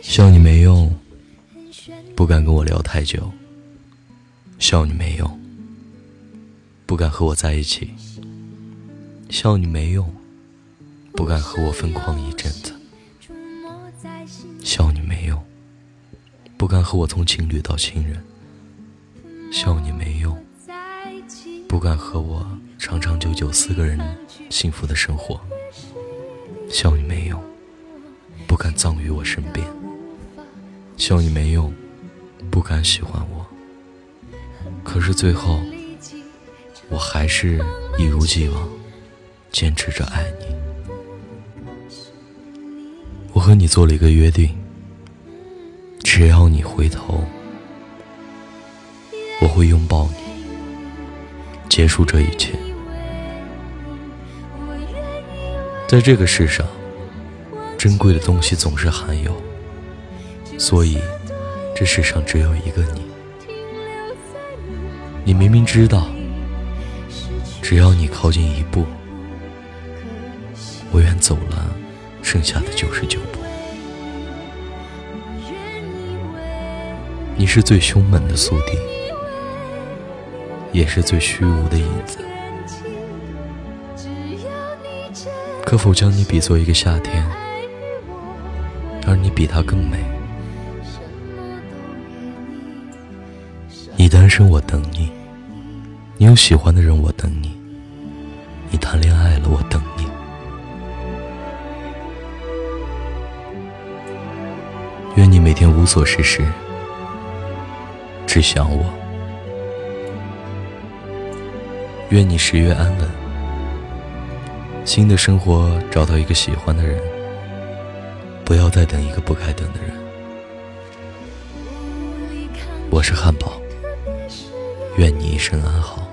笑你没用，不敢跟我聊太久。笑你没用，不敢和我在一起。笑你没用，不敢和我疯狂一阵子。笑你没用，不敢和我从情侣到亲人。笑你没用，不敢和我长长久久四个人幸福的生活。笑你，于我身边。笑你没用，不敢喜欢我。可是最后，我还是一如既往，坚持着爱你。我和你做了一个约定，只要你回头，我会拥抱你，结束这一切。在这个世上，珍贵的东西总是罕有，所以这世上只有一个你。你明明知道，只要你靠近一步，我愿走了剩下的九十九步。你是最凶猛的宿敌，也是最虚无的影子。可否将你比作一个夏天，而你比他更美？你单身，我等你；你有喜欢的人，我等你；你谈恋爱了，我等你。愿你每天无所事事，只想我；愿你十月安稳。新的生活，找到一个喜欢的人，不要再等一个不该等的人。我是汉堡，愿你一生安好。